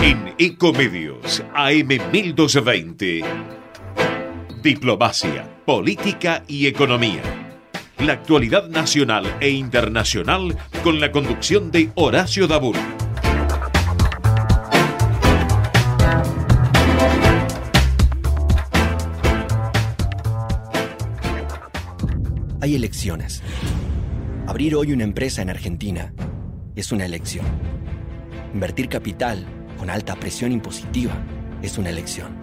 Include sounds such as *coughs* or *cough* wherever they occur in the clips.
En Ecomedios AM 1220. Diplomacia, política y economía. La actualidad nacional e internacional con la conducción de Horacio Dabur. Hay elecciones. Abrir hoy una empresa en Argentina es una elección. Invertir capital con alta presión impositiva es una elección.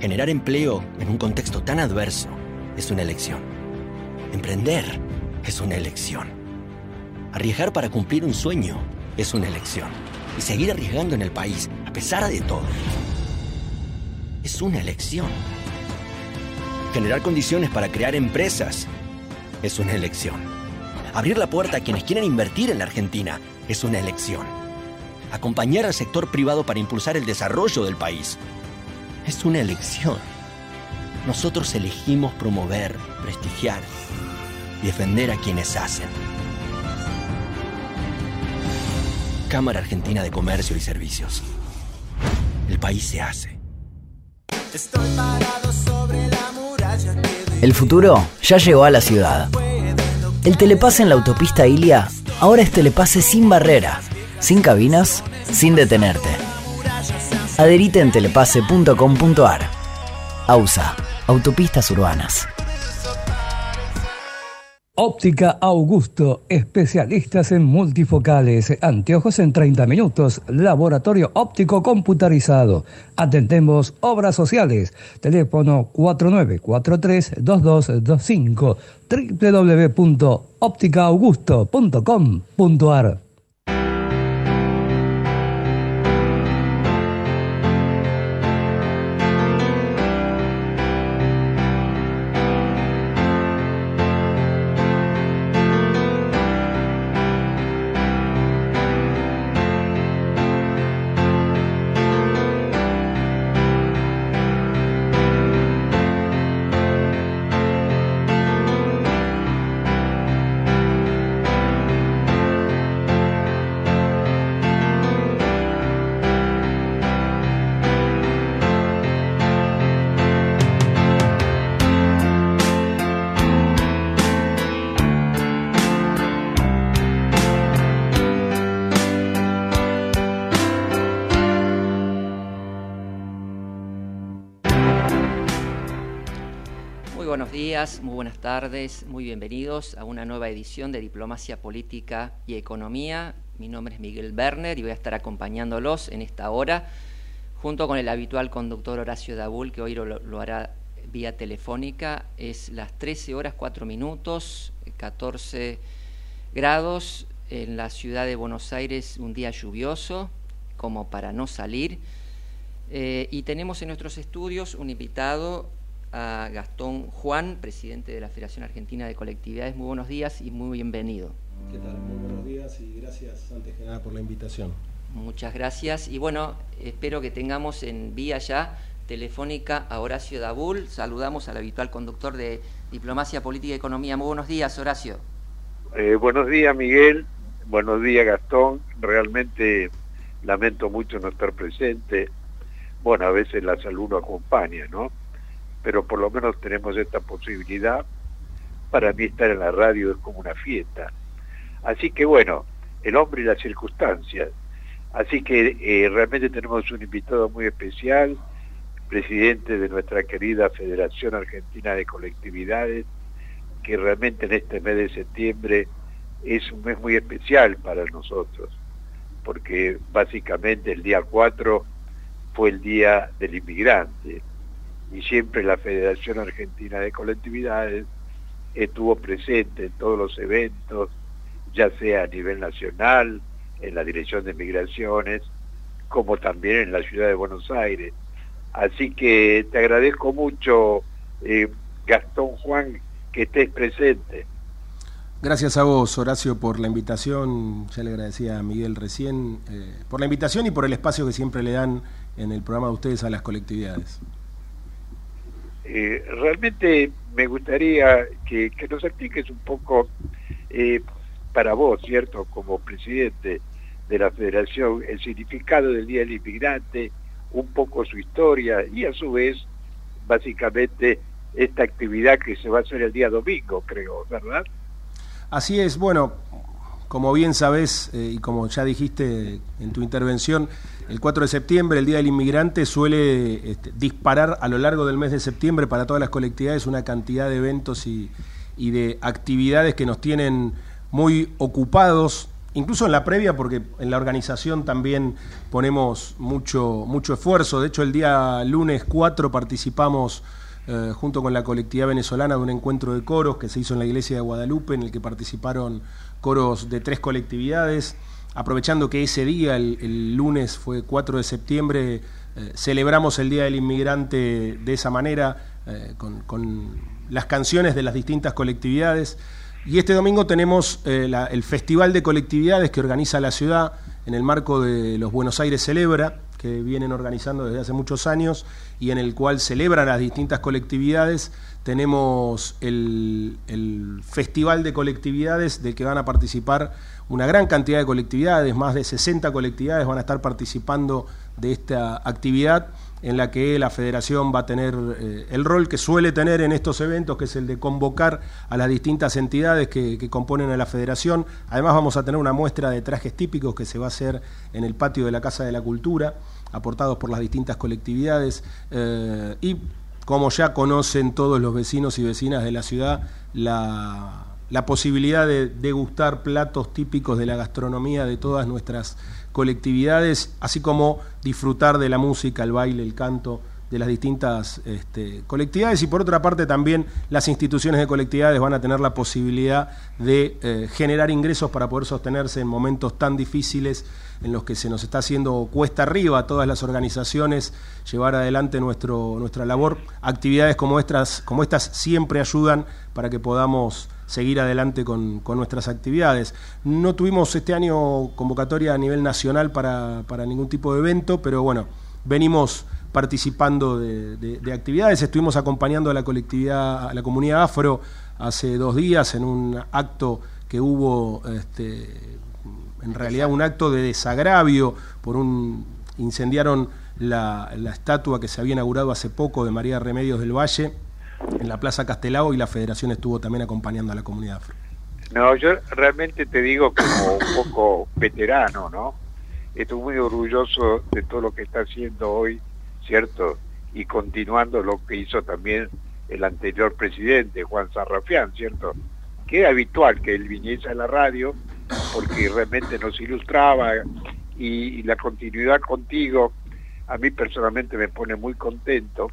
Generar empleo en un contexto tan adverso es una elección. Emprender es una elección. Arriesgar para cumplir un sueño es una elección. Y seguir arriesgando en el país, a pesar de todo, es una elección. Generar condiciones para crear empresas es una elección. Abrir la puerta a quienes quieren invertir en la Argentina es una elección. Acompañar al sector privado para impulsar el desarrollo del país es una elección. Nosotros elegimos promover, prestigiar y defender a quienes hacen. Cámara Argentina de Comercio y Servicios. El país se hace. Estoy parado sobre la muralla El futuro ya llegó a la ciudad. El telepase en la autopista Ilia ahora es telepase sin barrera, sin cabinas, sin detenerte. Adherite en telepase.com.ar. AUSA, Autopistas Urbanas. Óptica Augusto, especialistas en multifocales, anteojos en 30 minutos, laboratorio óptico computarizado. Atendemos obras sociales. Teléfono 4943-2225 www.ópticaaugusto.com.ar muy buenas tardes, muy bienvenidos a una nueva edición de Diplomacia Política y Economía. Mi nombre es Miguel Werner y voy a estar acompañándolos en esta hora, junto con el habitual conductor Horacio Dabul, que hoy lo, lo hará vía telefónica. Es las 13 horas 4 minutos, 14 grados en la ciudad de Buenos Aires, un día lluvioso, como para no salir. Eh, y tenemos en nuestros estudios un invitado a Gastón Juan, presidente de la Federación Argentina de Colectividades. Muy buenos días y muy bienvenido. ¿Qué tal? Muy buenos días y gracias antes que nada por la invitación. Muchas gracias y bueno, espero que tengamos en vía ya telefónica a Horacio Dabul. Saludamos al habitual conductor de Diplomacia Política y Economía. Muy buenos días, Horacio. Eh, buenos días, Miguel. Buenos días, Gastón. Realmente lamento mucho no estar presente. Bueno, a veces la salud no acompaña, ¿no? Pero por lo menos tenemos esta posibilidad. Para mí estar en la radio es como una fiesta. Así que bueno, el hombre y las circunstancias. Así que eh, realmente tenemos un invitado muy especial, presidente de nuestra querida Federación Argentina de Colectividades, que realmente en este mes de septiembre es un mes muy especial para nosotros, porque básicamente el día 4 fue el Día del Inmigrante y siempre la Federación Argentina de Colectividades estuvo presente en todos los eventos, ya sea a nivel nacional, en la Dirección de Migraciones, como también en la ciudad de Buenos Aires. Así que te agradezco mucho, eh, Gastón Juan, que estés presente. Gracias a vos, Horacio, por la invitación. Ya le agradecía a Miguel recién eh, por la invitación y por el espacio que siempre le dan en el programa de ustedes a las colectividades. Eh, realmente me gustaría que, nos expliques un poco eh, para vos, ¿cierto? Como presidente, de la Federación, el significado del Día del Inmigrante, un poco su historia y a su vez, básicamente, esta actividad que se va a hacer el día domingo, creo, ¿verdad? Así es, bueno, como bien sabes eh, y como ya dijiste en tu intervención, el 4 de septiembre, el Día del Inmigrante, suele este, disparar a lo largo del mes de septiembre para todas las colectividades una cantidad de eventos y, de actividades que nos tienen muy ocupados, incluso en la previa, porque en la organización también ponemos mucho, mucho esfuerzo. De hecho, el día lunes 4 participamos eh, junto con la colectividad venezolana de un encuentro de coros que se hizo en la iglesia de Guadalupe, en el que participaron coros de tres colectividades. Aprovechando que ese día, el, lunes fue 4 de septiembre, eh, celebramos el Día del Inmigrante de esa manera, eh, con, las canciones de las distintas colectividades. Y este domingo tenemos el Festival de Colectividades que organiza la ciudad en el marco de los Buenos Aires Celebra, que vienen organizando desde hace muchos años y en el cual celebran las distintas colectividades. Tenemos el, Festival de Colectividades del que van a participar una gran cantidad de colectividades, más de 60 colectividades van a estar participando de esta actividad en la que la federación va a tener eh, el rol que suele tener en estos eventos, que es el de convocar a las distintas entidades que, componen a la federación. Además vamos a tener una muestra de trajes típicos que se va a hacer en el patio de la Casa de la Cultura, aportados por las distintas colectividades. Eh, y como ya conocen todos los vecinos y vecinas de la ciudad, la la posibilidad de degustar platos típicos de la gastronomía de todas nuestras colectividades, así como disfrutar de la música, el baile, el canto de las distintas este, colectividades y por otra parte también las instituciones de colectividades van a tener la posibilidad de eh, generar ingresos para poder sostenerse en momentos tan difíciles en los que se nos está haciendo cuesta arriba a todas las organizaciones llevar adelante nuestro, nuestra labor. Actividades como estas, como estas siempre ayudan para que podamos seguir adelante con, nuestras actividades. No tuvimos este año convocatoria a nivel nacional para, ningún tipo de evento, pero bueno, venimos participando de, actividades, estuvimos acompañando a la colectividad, a la comunidad afro hace dos días en un acto que hubo, este, en realidad un acto de desagravio por un incendiaron la, la estatua que se había inaugurado hace poco de María Remedios del Valle en la Plaza Castelao y la federación estuvo también acompañando a la comunidad afro. No, yo realmente te digo como un poco veterano, ¿no? Estoy muy orgulloso de todo lo que está haciendo hoy, ¿cierto? Y continuando lo que hizo también el anterior presidente, Juan Sarrafián, ¿cierto? Que era habitual que él viniese a la radio porque realmente nos ilustraba y la continuidad contigo a mí personalmente me pone muy contento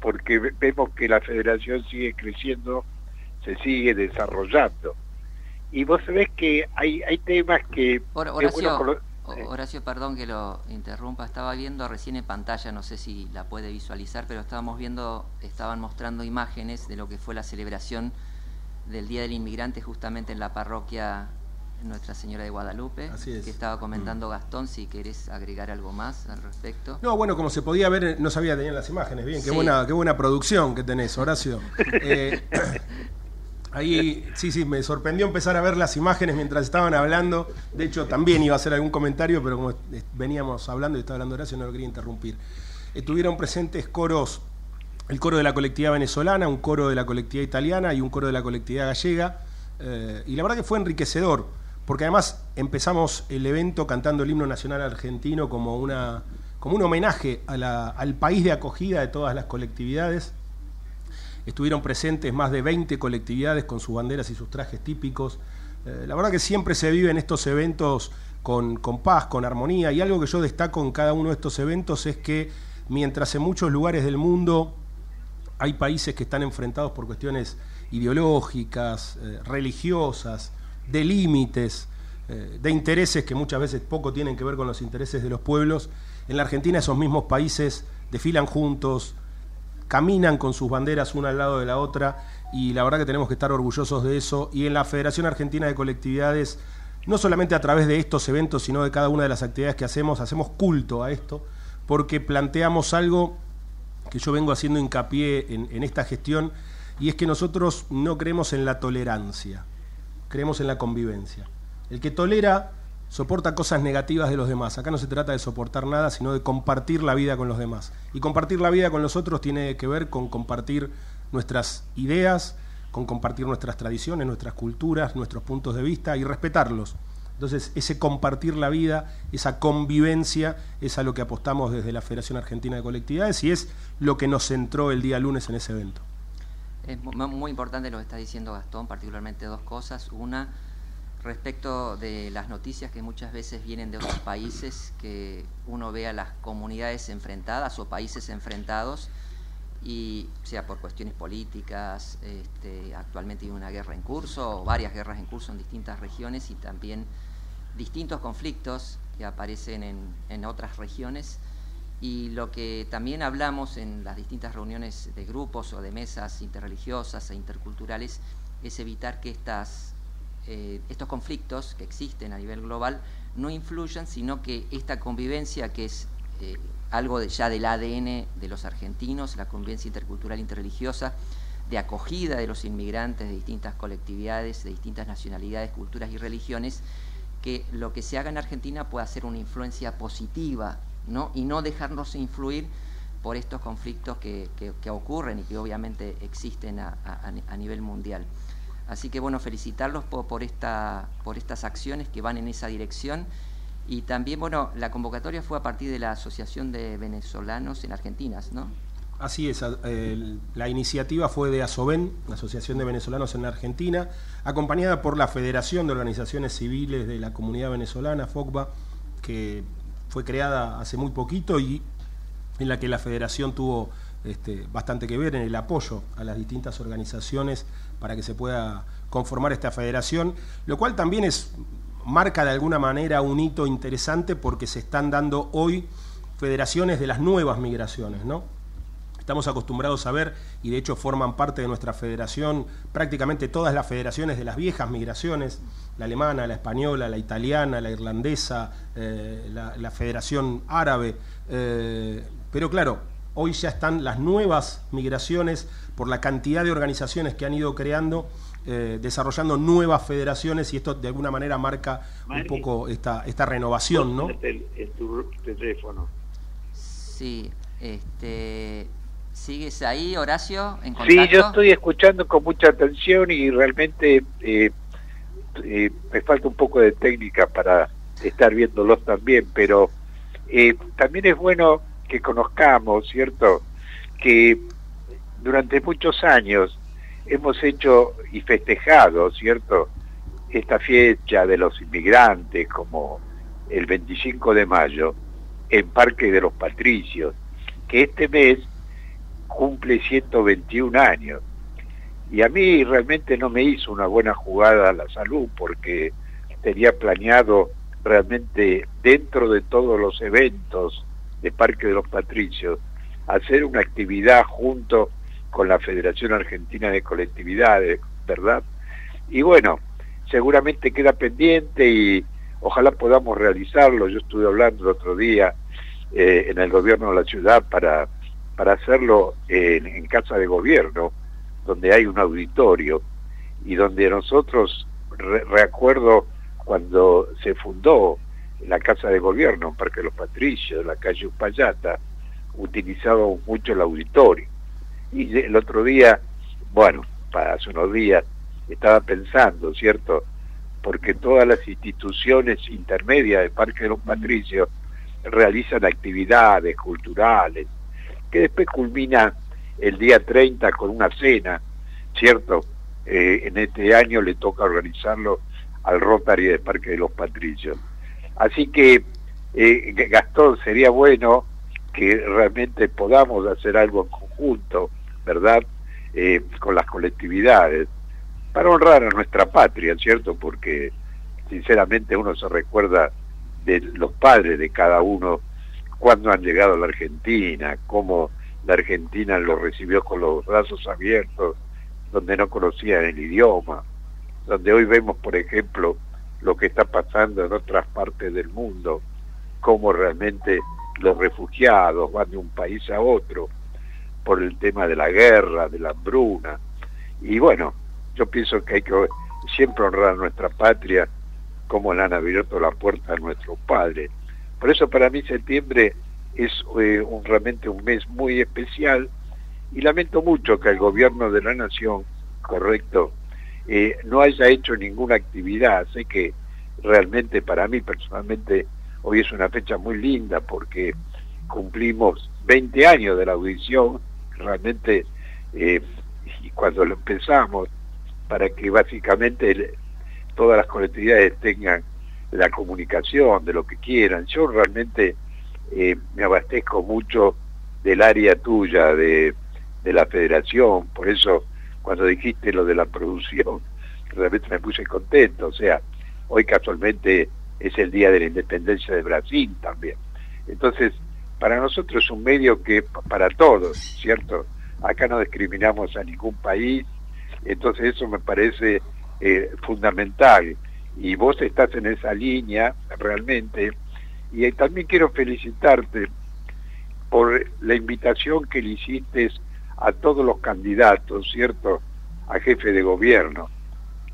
porque vemos que la federación sigue creciendo, se sigue desarrollando. Y vos sabés que hay, hay temas que... Horacio, perdón que lo interrumpa, estaba viendo recién en pantalla, no sé si la puede visualizar, pero estábamos viendo, estaban mostrando imágenes de lo que fue la celebración del Día del Inmigrante justamente en la parroquia nuestra Señora de Guadalupe, que estaba comentando Gastón, si querés agregar algo más al respecto. No, bueno, como se podía ver, no sabía tener las imágenes, bien, qué, buena, qué buena producción que tenés, *laughs* Horacio. Eh, *coughs* ahí, sí, sí, me sorprendió empezar a ver las imágenes mientras estaban hablando, de hecho también iba a hacer algún comentario, pero como veníamos hablando y estaba hablando Horacio, no lo quería interrumpir. Estuvieron presentes coros el coro de la colectividad venezolana, un coro de la colectividad italiana y un coro de la colectividad gallega. Eh, y la verdad que fue enriquecedor porque además empezamos el evento cantando el himno nacional argentino como, una, como un homenaje al país de acogida de todas las colectividades. Estuvieron presentes más de 20 colectividades con sus banderas y sus trajes típicos. Eh, la verdad que siempre se vive en estos eventos con, con paz, con armonía, y algo que yo destaco en cada uno de estos eventos es que mientras en muchos lugares del mundo hay países que están enfrentados por cuestiones ideológicas, eh, religiosas, de límites, eh, de intereses que muchas veces poco tienen que ver con los intereses de los pueblos. En la Argentina esos mismos países desfilan juntos, caminan con sus banderas una al lado de la otra y la verdad que tenemos que estar orgullosos de eso. Y en la Federación Argentina de Colectividades, no solamente a través de estos eventos, sino de cada una de las actividades que hacemos, hacemos culto a esto, porque planteamos algo que yo vengo haciendo hincapié en, en esta gestión, y es que nosotros no creemos en la tolerancia creemos en la convivencia. El que tolera soporta cosas negativas de los demás. Acá no se trata de soportar nada, sino de compartir la vida con los demás. Y compartir la vida con los otros tiene que ver con compartir nuestras ideas, con compartir nuestras tradiciones, nuestras culturas, nuestros puntos de vista y respetarlos. Entonces, ese compartir la vida, esa convivencia, es a lo que apostamos desde la Federación Argentina de Colectividades y es lo que nos centró el día lunes en ese evento. Es muy importante lo que está diciendo Gastón, particularmente dos cosas. Una, respecto de las noticias que muchas veces vienen de otros países, que uno ve a las comunidades enfrentadas o países enfrentados, y sea por cuestiones políticas, este, actualmente hay una guerra en curso, o varias guerras en curso en distintas regiones y también distintos conflictos que aparecen en, en otras regiones. Y lo que también hablamos en las distintas reuniones de grupos o de mesas interreligiosas e interculturales es evitar que estas eh, estos conflictos que existen a nivel global no influyan, sino que esta convivencia que es eh, algo ya del ADN de los argentinos, la convivencia intercultural interreligiosa, de acogida de los inmigrantes de distintas colectividades, de distintas nacionalidades, culturas y religiones, que lo que se haga en Argentina pueda ser una influencia positiva y no dejarnos influir por estos conflictos que, ocurren y que obviamente existen a nivel mundial. Así que bueno, felicitarlos por, esta, por estas acciones que van en esa dirección. Y también, bueno, la convocatoria fue a partir de la Asociación de Venezolanos en Argentina, ¿no? Así es, la iniciativa fue de ASOVEN, la Asociación de Venezolanos en Argentina, acompañada por la Federación de Organizaciones Civiles de la Comunidad Venezolana, FOCBA, que fue creada hace muy poquito y en la que la federación tuvo este, bastante que ver en el apoyo a las distintas organizaciones para que se pueda conformar esta federación, lo cual también es marca de alguna manera un hito interesante porque se están dando hoy federaciones de las nuevas migraciones, ¿no? Estamos acostumbrados a ver, y de hecho forman parte de nuestra federación, prácticamente todas las federaciones de las viejas migraciones, la alemana, la española, la italiana, la irlandesa, eh, la, federación árabe. Eh, pero claro, hoy ya están las nuevas migraciones por la cantidad de organizaciones que han ido creando, eh, desarrollando nuevas federaciones y esto de alguna manera marca un poco esta, esta renovación, ¿no? El, tu teléfono. Sí, este... ¿Sigues ahí, Horacio? sí, yo estoy escuchando con mucha atención y realmente eh, eh, me falta un poco de técnica para estar viéndolos también, pero también es bueno que conozcamos, ¿cierto? Que durante muchos años hemos hecho y festejado, ¿cierto? Esta fecha de los inmigrantes como el 25 de mayo en Parque de los Patricios, que este mes cumple 121 años. Y a mí realmente no me hizo una buena jugada la salud porque tenía planeado realmente dentro de todos los eventos de Parque de los Patricios, hacer una actividad junto con la Federación Argentina de Colectividades, ¿verdad? Y bueno, seguramente queda pendiente y ojalá podamos realizarlo. Yo estuve hablando el otro día eh, en el gobierno de la ciudad para, para hacerlo en, casa de gobierno, donde hay un auditorio y donde nosotros, recuerdo cuando se fundó la Casa de Gobierno, en Parque de los Patricios, la calle Upayata, utilizábamos mucho el auditorio. Y el otro día, bueno, hace unos días, estaba pensando, ¿cierto? Porque todas las instituciones intermedias de Parque de los Patricios realizan actividades culturales, que después culmina el día 30 con una cena, ¿cierto? Eh, en este año le toca organizarlo al Rotary de Parque de los Patricios. Así que, eh, Gastón, sería bueno que realmente podamos hacer algo en conjunto, ¿verdad? Eh, con las colectividades, para honrar a nuestra patria, ¿cierto? Porque sinceramente uno se recuerda de los padres de cada uno cuando han llegado a la Argentina, cómo la Argentina los recibió con los brazos abiertos, donde no conocían el idioma, donde hoy vemos, por ejemplo, lo que está pasando en otras partes del mundo, cómo realmente los refugiados van de un país a otro por el tema de la guerra, de la hambruna. Y bueno, yo pienso que hay que siempre honrar a nuestra patria cómo le han abierto la puerta a nuestros padres. Por eso para mí septiembre es eh, un, realmente un mes muy especial y lamento mucho que el gobierno de la nación, correcto, eh, no haya hecho ninguna actividad. Sé que realmente para mí personalmente hoy es una fecha muy linda porque cumplimos 20 años de la audición, realmente eh, y cuando lo empezamos, para que básicamente todas las colectividades tengan la comunicación de lo que quieran. Yo realmente eh, me abastezco mucho del área tuya, de, de la federación, por eso cuando dijiste lo de la producción, realmente me puse contento, o sea, hoy casualmente es el día de la independencia de Brasil también. Entonces, para nosotros es un medio que para todos, ¿cierto? Acá no discriminamos a ningún país, entonces eso me parece eh, fundamental y vos estás en esa línea realmente y también quiero felicitarte por la invitación que le hiciste a todos los candidatos, ¿cierto? A jefe de gobierno,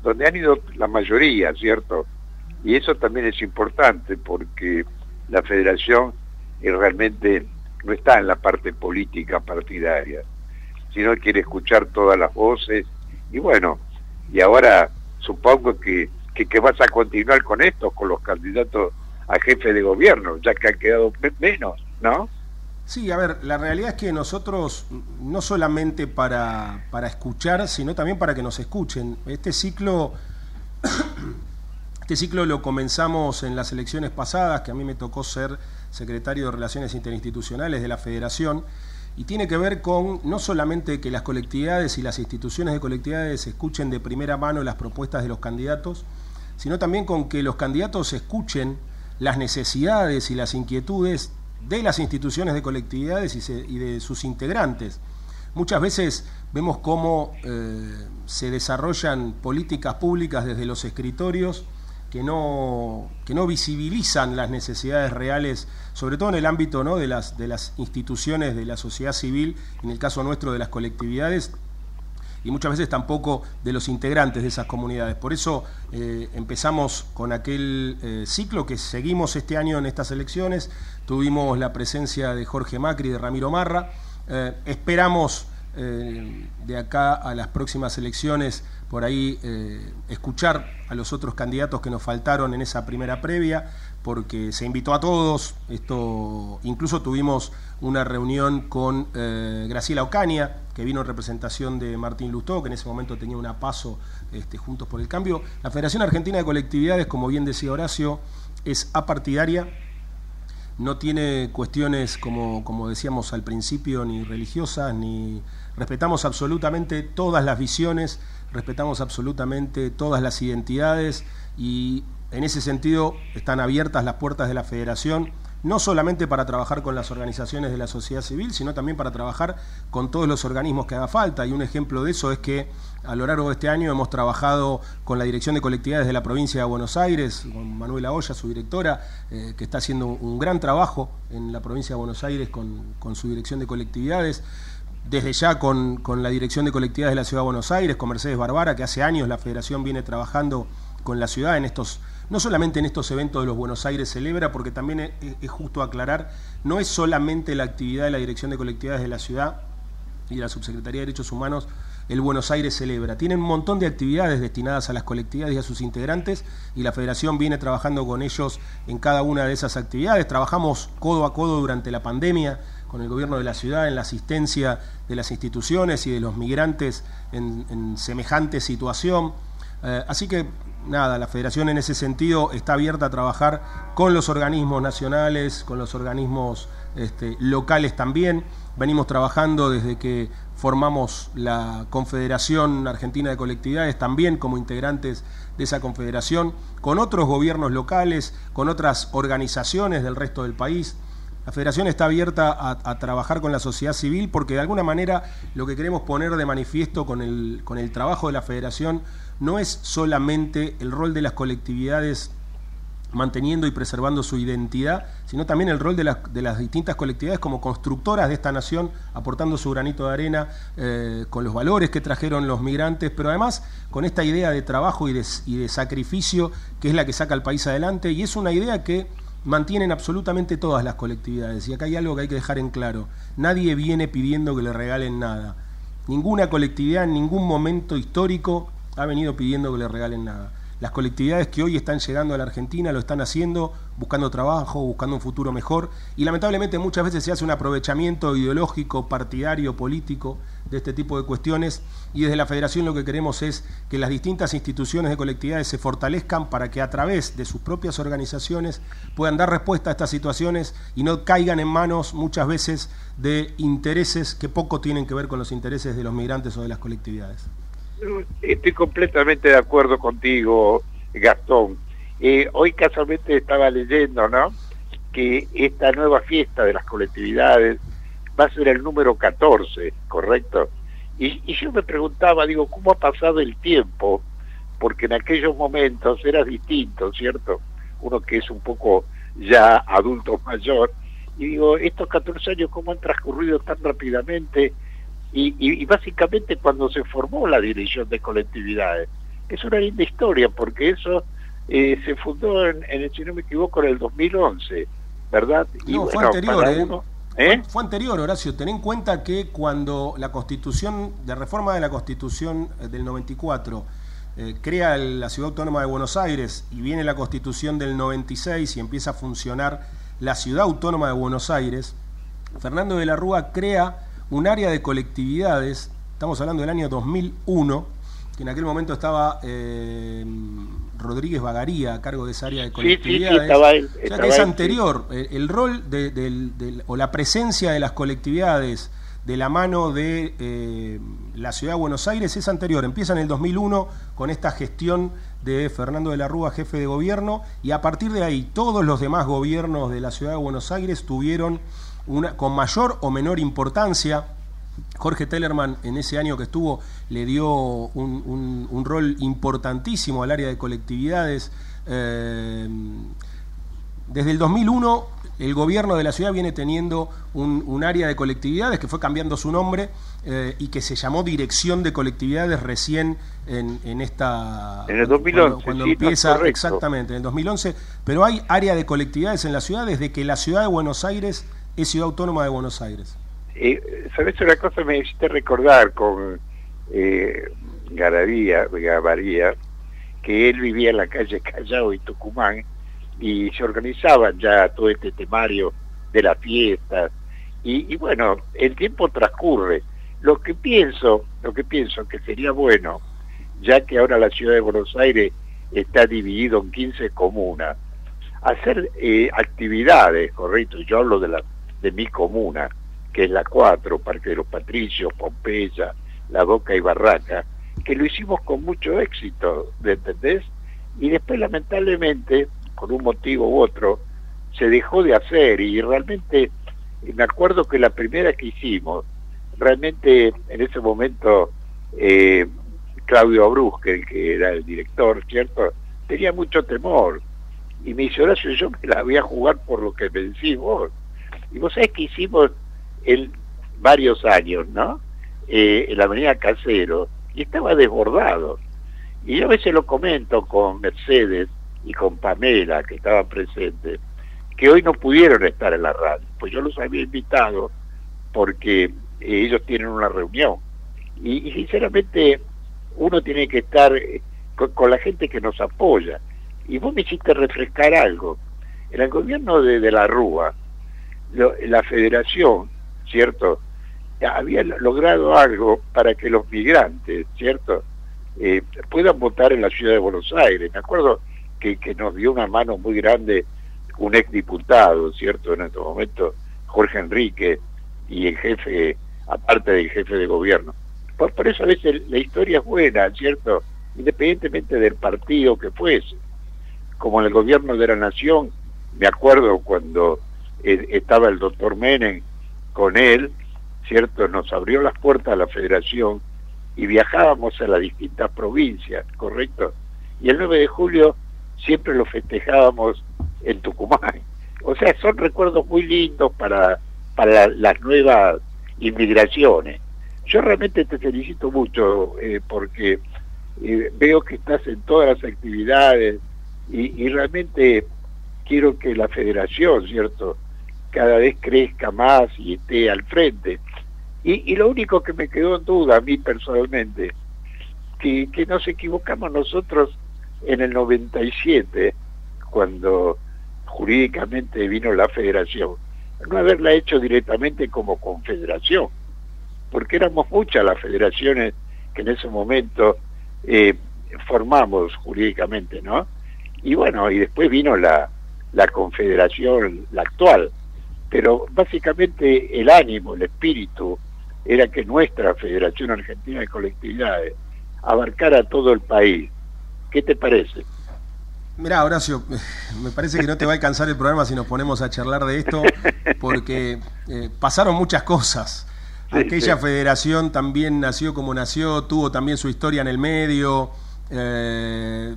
donde han ido la mayoría, ¿cierto? Y eso también es importante porque la federación eh, realmente no está en la parte política partidaria, sino quiere escuchar todas las voces. Y bueno, y ahora supongo que, que, vas a continuar con esto, con los candidatos a jefe de gobierno, ya que han quedado menos, ¿no? Sí, a ver, la realidad es que nosotros, no solamente para, para escuchar, sino también para que nos escuchen. Este ciclo, este ciclo lo comenzamos en las elecciones pasadas, que a mí me tocó ser secretario de Relaciones Interinstitucionales de la Federación, y tiene que ver con no solamente que las colectividades y las instituciones de colectividades escuchen de primera mano las propuestas de los candidatos, sino también con que los candidatos escuchen las necesidades y las inquietudes de las instituciones de colectividades y, de sus integrantes. Muchas veces vemos cómo eh, se desarrollan políticas públicas desde los escritorios que no, que no visibilizan las necesidades reales, sobre todo en el ámbito ¿no? de, las, de las instituciones de la sociedad civil, en el caso nuestro de las colectividades, y muchas veces tampoco de los integrantes de esas comunidades. Por eso eh, empezamos con aquel eh, ciclo que seguimos este año en estas elecciones. Tuvimos la presencia de Jorge Macri y de Ramiro Marra. Eh, esperamos de acá a las próximas elecciones por ahí escuchar a los otros candidatos que nos faltaron en esa primera previa, porque se invitó a todos. Esto, incluso tuvimos una reunión con eh, Graciela Ocaña, que vino en representación de Martín Lustó, que en ese momento tenía una paso este, Juntos por el Cambio. La Federación Argentina de Colectividades, como bien decía Horacio, es apartidaria, no tiene cuestiones, como, como decíamos al principio, ni religiosas, ni respetamos absolutamente todas las visiones respetamos absolutamente todas las identidades y en ese sentido están abiertas las puertas de la federación, no solamente para trabajar con las organizaciones de la sociedad civil, sino también para trabajar con todos los organismos que haga falta. Y un ejemplo de eso es que a lo largo de este año hemos trabajado con la Dirección de Colectividades de la provincia de Buenos Aires, con Manuela Olla, su directora, eh, que está haciendo un gran trabajo en la provincia de Buenos Aires con, con su Dirección de Colectividades desde ya con, con, la Dirección de Colectividades de la Ciudad de Buenos Aires, con Mercedes Barbara, que hace años la Federación viene trabajando con la ciudad en estos, no solamente en estos eventos de los Buenos Aires Celebra, porque también es, justo aclarar, no es solamente la actividad de la Dirección de Colectividades de la Ciudad y de la Subsecretaría de Derechos Humanos, el Buenos Aires Celebra. Tienen un montón de actividades destinadas a las colectividades y a sus integrantes y la Federación viene trabajando con ellos en cada una de esas actividades. Trabajamos codo a codo durante la pandemia con el gobierno de la ciudad en la asistencia de las instituciones y de los migrantes en, semejante situación. Eh, así que nada, la federación en ese sentido está abierta a trabajar con los organismos nacionales, con los organismos este, locales también. Venimos trabajando desde que formamos la Confederación Argentina de Colectividades, también como integrantes de esa confederación, con otros gobiernos locales, con otras organizaciones del resto del país. La federación está abierta a, trabajar con la sociedad civil porque de alguna manera lo que queremos poner de manifiesto con el, con el trabajo de la federación no es solamente el rol de las colectividades manteniendo y preservando su identidad, sino también el rol de, las distintas colectividades como constructoras de esta nación, aportando su granito de arena eh, con los valores que trajeron los migrantes, pero además con esta idea de trabajo y de, sacrificio que es la que saca al país adelante, y es una idea que mantienen absolutamente todas las colectividades. Y acá hay algo que hay que dejar en claro. Nadie viene pidiendo que le regalen nada. Ninguna colectividad en ningún momento histórico ha venido pidiendo que le regalen nada. Las colectividades que hoy están llegando a la Argentina lo están haciendo buscando trabajo, buscando un futuro mejor y lamentablemente muchas veces se hace un aprovechamiento ideológico, partidario, político de este tipo de cuestiones y desde la Federación lo que queremos es que las distintas instituciones de colectividades se fortalezcan para que a través de sus propias organizaciones puedan dar respuesta a estas situaciones y no caigan en manos muchas veces de intereses que poco tienen que ver con los intereses de los migrantes o de las colectividades. Estoy completamente de acuerdo contigo, Gastón. Eh, hoy casualmente estaba leyendo, ¿no? Que esta nueva fiesta de las colectividades va a ser el número 14, ¿correcto? Y, y yo me preguntaba, digo, ¿cómo ha pasado el tiempo? Porque en aquellos momentos era distinto, ¿cierto? Uno que es un poco ya adulto *laughs* mayor. Y digo, estos 14 años, ¿cómo han transcurrido tan rápidamente? Y, básicamente cuando se formó la dirección de colectividades. Es una linda historia porque eso eh, se fundó, en, en, si no me equivoco, en el 2011, ¿verdad? no, fue anterior, ¿eh? ¿eh? Fue, anterior, Horacio. Ten en cuenta que cuando la constitución, de reforma de la constitución eh, del 94, crea la Ciudad Autónoma de Buenos Aires y viene la constitución del 96 y empieza a funcionar la Ciudad Autónoma de Buenos Aires, Fernando de la Rúa crea un área de colectividades, estamos hablando del año 2001, que en aquel momento estaba eh, Rodríguez Bagaría a cargo de esa área de colectividades. o sea que es anterior. El, rol de, o la presencia de las colectividades de la mano de eh, la ciudad de Buenos Aires es anterior. Empieza en el 2001 con esta gestión de Fernando de la Rúa, jefe de gobierno, y a partir de ahí todos los demás gobiernos de la ciudad de Buenos Aires tuvieron una, con mayor o menor importancia. Jorge Tellerman en ese año que estuvo le dio un, rol importantísimo al área de colectividades. Eh, desde el 2001 el gobierno de la ciudad viene teniendo un, área de colectividades que fue cambiando su nombre eh, y que se llamó Dirección de Colectividades recién en, esta... En el 2011. Cuando, empieza, exactamente, en el 2011. Pero hay área de colectividades en la ciudad desde que la ciudad de Buenos Aires es Ciudad Autónoma de Buenos Aires. Eh, ¿Sabes una cosa? Me hiciste recordar con eh, Garavía, que él vivía en la calle Callao y Tucumán y se organizaban ya todo este temario de las fiestas y, y, bueno, el tiempo transcurre. Lo que pienso, lo que pienso que sería bueno, ya que ahora la ciudad de Buenos Aires está dividido en 15 comunas, hacer eh, actividades, correcto, yo hablo de la de mi comuna, que es la 4, Parque de los Patricios, Pompeya, La Boca y Barraca, que lo hicimos con mucho éxito, ¿entendés? Y después, lamentablemente, por un motivo u otro, se dejó de hacer y realmente me acuerdo que la primera que hicimos, realmente en ese momento eh, Claudio Abrusque, que era el director, ¿cierto? Tenía mucho temor y me dice, Horacio, yo me la voy a jugar por lo que me vos. Y vos sabés que hicimos en varios años, ¿no? Eh, en la avenida Casero, y estaba desbordado. Y yo a veces lo comento con Mercedes y con Pamela, que estaban presentes, que hoy no pudieron estar en la radio, pues yo los había invitado porque eh, ellos tienen una reunión. Y, sinceramente uno tiene que estar eh, con, la gente que nos apoya. Y vos me hiciste refrescar algo. En el gobierno de, de la Rúa, la federación, ¿cierto? Había logrado algo para que los migrantes, ¿cierto? Eh, puedan votar en la ciudad de Buenos Aires. Me acuerdo que, que nos dio una mano muy grande un exdiputado, ¿cierto? En estos momentos, Jorge Enrique, y el jefe, aparte del jefe de gobierno. Por, por eso a veces la historia es buena, ¿cierto? Independientemente del partido que fuese. Como en el gobierno de la nación, me acuerdo cuando eh, estaba el doctor Menem con él, ¿cierto? Nos abrió las puertas a la federación y viajábamos a las distintas provincias, ¿correcto? Y el 9 de julio siempre lo festejábamos en Tucumán. O sea, son recuerdos muy lindos para, para las nuevas inmigraciones. Yo realmente te felicito mucho eh, porque eh, veo que estás en todas las actividades y, realmente quiero que la federación, ¿cierto?, cada vez crezca más y esté al frente. Y, y lo único que me quedó en duda a mí personalmente, que, que nos equivocamos nosotros en el 97, cuando jurídicamente vino la federación, no haberla hecho directamente como confederación, porque éramos muchas las federaciones que en ese momento eh, formamos jurídicamente, ¿no? Y bueno, y después vino la, la confederación, la actual, pero básicamente el ánimo, el espíritu, era que nuestra Federación Argentina de Colectividades abarcara todo el país. ¿Qué te parece? Mira, Horacio, me parece que no te va a alcanzar el programa si nos ponemos a charlar de esto, porque eh, pasaron muchas cosas. Aquella federación también nació como nació, tuvo también su historia en el medio. Eh,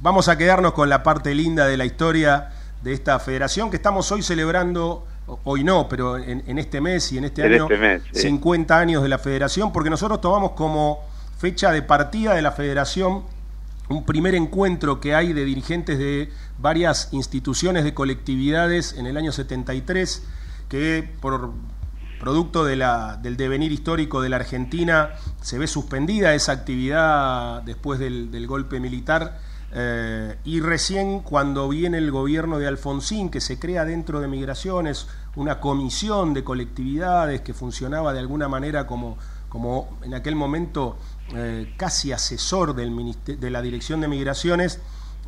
vamos a quedarnos con la parte linda de la historia de esta federación que estamos hoy celebrando, hoy no, pero en, este mes y en este año, 50 este años de la federación, porque nosotros tomamos como fecha de partida de la federación un primer encuentro que hay de dirigentes de varias instituciones de colectividades en el año 73, que por producto de la, del devenir histórico de la Argentina se ve suspendida esa actividad después del, golpe militar. Eh, y recién cuando viene el gobierno de Alfonsín, que se crea dentro de Migraciones una comisión de colectividades que funcionaba de alguna manera como, como en aquel momento eh, casi asesor del de la Dirección de Migraciones,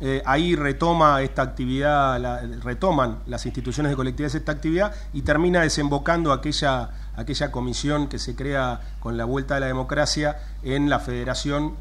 eh, ahí retoma esta actividad, retoman las instituciones de colectividades esta actividad y termina desembocando aquella, aquella comisión que se crea con la vuelta de la democracia en la federación,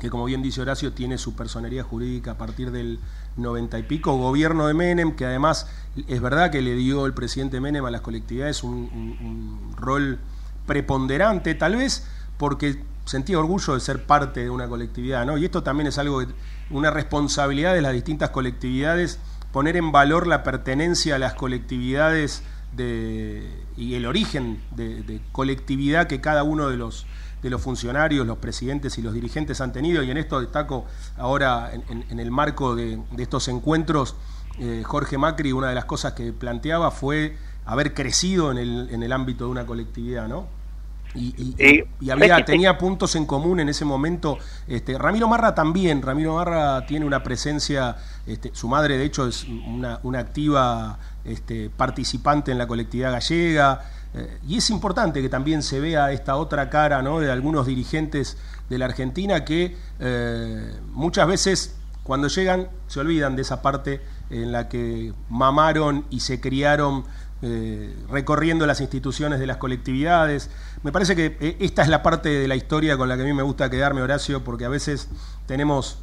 que como bien dice Horacio, tiene su personería jurídica a partir del noventa y pico, gobierno de Menem, que además es verdad que le dio el presidente Menem a las colectividades un rol preponderante, tal vez porque sentía orgullo de ser parte de una colectividad, ¿no? Y esto también es algo, una responsabilidad de las distintas colectividades, poner en valor la pertenencia a las colectividades de, y el origen de, colectividad que cada uno de los, de los funcionarios, los presidentes y los dirigentes han tenido, y en esto destaco ahora en, el marco de, estos encuentros, eh, Jorge Macri, una de las cosas que planteaba fue haber crecido en el, en el ámbito de una colectividad, ¿no? Y, había, tenía puntos en común en ese momento. Este, Ramiro Marra también, Ramiro Marra tiene una presencia, este, su madre de hecho es una, activa este, participante en la colectividad gallega, eh, y es importante que también se vea esta otra cara ¿no? de algunos dirigentes de la Argentina que eh, muchas veces cuando llegan se olvidan de esa parte en la que mamaron y se criaron eh, recorriendo las instituciones de las colectividades. Me parece que esta es la parte de la historia con la que a mí me gusta quedarme, Horacio, porque a veces tenemos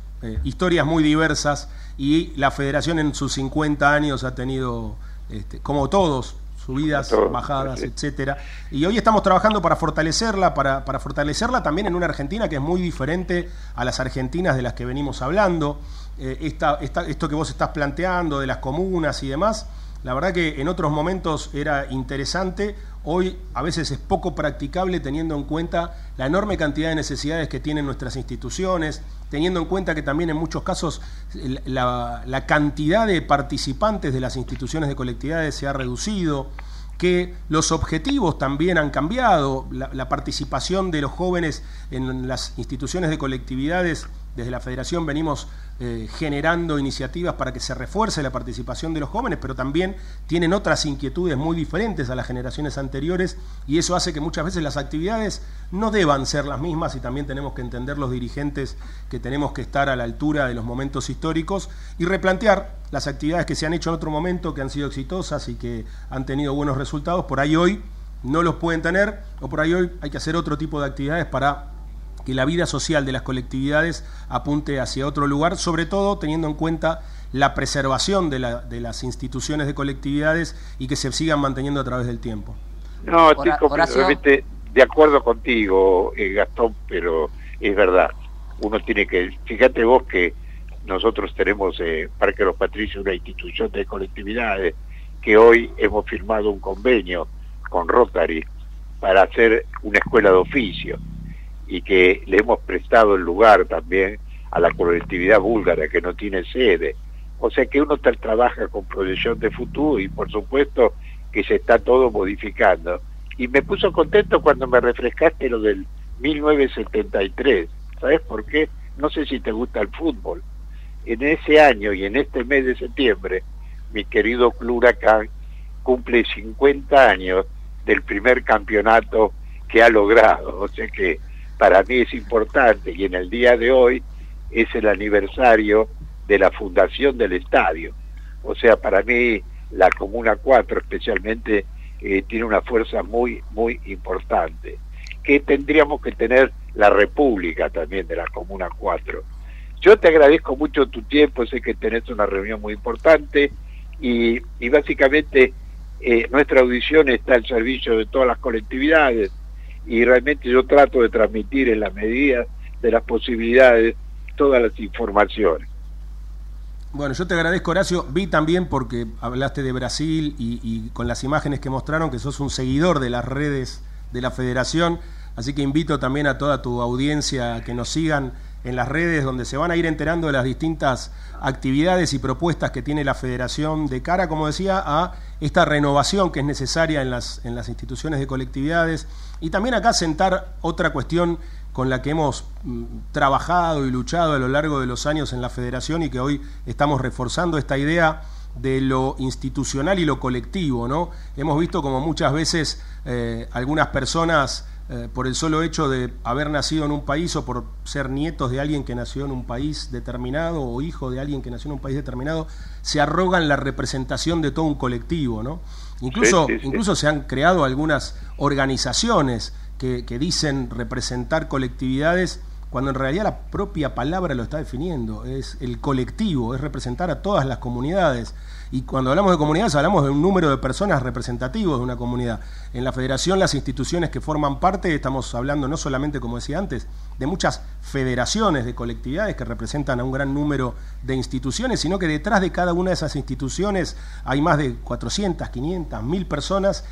historias muy diversas y la federación en sus 50 años ha tenido, este, como todos, subidas, bajadas, etcétera. Y hoy estamos trabajando para fortalecerla, para, para, fortalecerla también en una Argentina que es muy diferente a las argentinas de las que venimos hablando. esta, esto que vos estás planteando de las comunas y demás, la verdad que en otros momentos era interesante, hoy a veces es poco practicable teniendo en cuenta la enorme cantidad de necesidades que tienen nuestras instituciones, teniendo en cuenta que también en muchos casos la, cantidad de participantes de las instituciones de colectividades se ha reducido que los objetivos también han cambiado, la, participación de los jóvenes en las instituciones de colectividades, desde la federación venimos eh, generando iniciativas para que se refuerce la participación de los jóvenes, pero también tienen otras inquietudes muy diferentes a las generaciones anteriores y eso hace que muchas veces las actividades no deban ser las mismas y también tenemos que entender los dirigentes que tenemos que estar a la altura de los momentos históricos y replantear las actividades que se han hecho en otro momento, que han sido exitosas y que han tenido buenos resultados, por ahí hoy no los pueden tener o por ahí hoy hay que hacer otro tipo de actividades para que la vida social de las colectividades apunte hacia otro lugar, sobre todo teniendo en cuenta la preservación de, la, de las instituciones de colectividades y que se sigan manteniendo a través del tiempo. No, estoy completamente de acuerdo contigo, eh, Gastón, pero es verdad. Uno tiene que, fíjate vos que nosotros tenemos eh, Parque Los Patricios, una institución de colectividades, que hoy hemos firmado un convenio con Rotary para hacer una escuela de oficio y que le hemos prestado el lugar también a la colectividad búlgara que no tiene sede. O sea que uno trabaja con proyección de futuro y por supuesto que se está todo modificando. Y me puso contento cuando me refrescaste lo del 1973. ¿Sabes por qué? No sé si te gusta el fútbol. En ese año y en este mes de septiembre, mi querido Club cumple 50 años del primer campeonato que ha logrado. O sea que para mí es importante y en el día de hoy es el aniversario de la fundación del estadio. O sea, para mí la Comuna 4 especialmente eh, tiene una fuerza muy, muy importante, que tendríamos que tener la República también de la Comuna 4. Yo te agradezco mucho tu tiempo, sé que tenés una reunión muy importante y, y básicamente eh, nuestra audición está al servicio de todas las colectividades, y realmente yo trato de transmitir en la medida de las posibilidades todas las informaciones. Bueno, yo te agradezco, Horacio. Vi también, porque hablaste de Brasil y, con las imágenes que mostraron, que sos un seguidor de las redes de la federación. Así que invito también a toda tu audiencia a que nos sigan en las redes, donde se van a ir enterando de las distintas actividades y propuestas que tiene la federación de cara, como decía, a esta renovación que es necesaria en las, en las instituciones de colectividades y también acá sentar otra cuestión con la que hemos mm, trabajado y luchado a lo largo de los años en la federación y que hoy estamos reforzando esta idea de lo institucional y lo colectivo, ¿no? Hemos visto como muchas veces eh, algunas personas eh, por el solo hecho de haber nacido en un país o por ser nietos de alguien que nació en un país determinado o hijo de alguien que nació en un país determinado, se arrogan la representación de todo un colectivo, ¿no? Incluso, incluso se han creado algunas organizaciones que, que, dicen representar colectividades cuando en realidad la propia palabra lo está definiendo, es el colectivo, es representar a todas las comunidades. Y cuando hablamos de comunidades hablamos de un número de personas representativos de una comunidad. En la federación las instituciones que forman parte, estamos hablando no solamente, como decía antes, de muchas federaciones de colectividades que representan a un gran número de instituciones, sino que detrás de cada una de esas instituciones hay más de 400, 500, 1000 personas